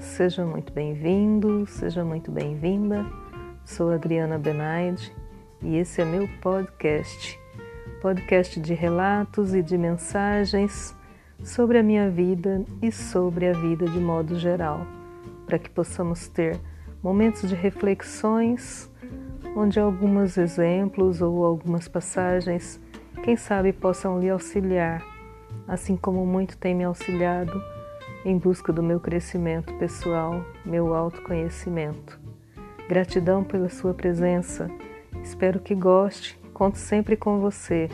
seja muito bem-vindo, seja muito bem-vinda. Sou Adriana Benaide e esse é meu podcast. Podcast de relatos e de mensagens sobre a minha vida e sobre a vida de modo geral, para que possamos ter momentos de reflexões onde alguns exemplos ou algumas passagens, quem sabe, possam lhe auxiliar, assim como muito tem me auxiliado em busca do meu crescimento pessoal, meu autoconhecimento. Gratidão pela sua presença. Espero que goste. Conto sempre com você.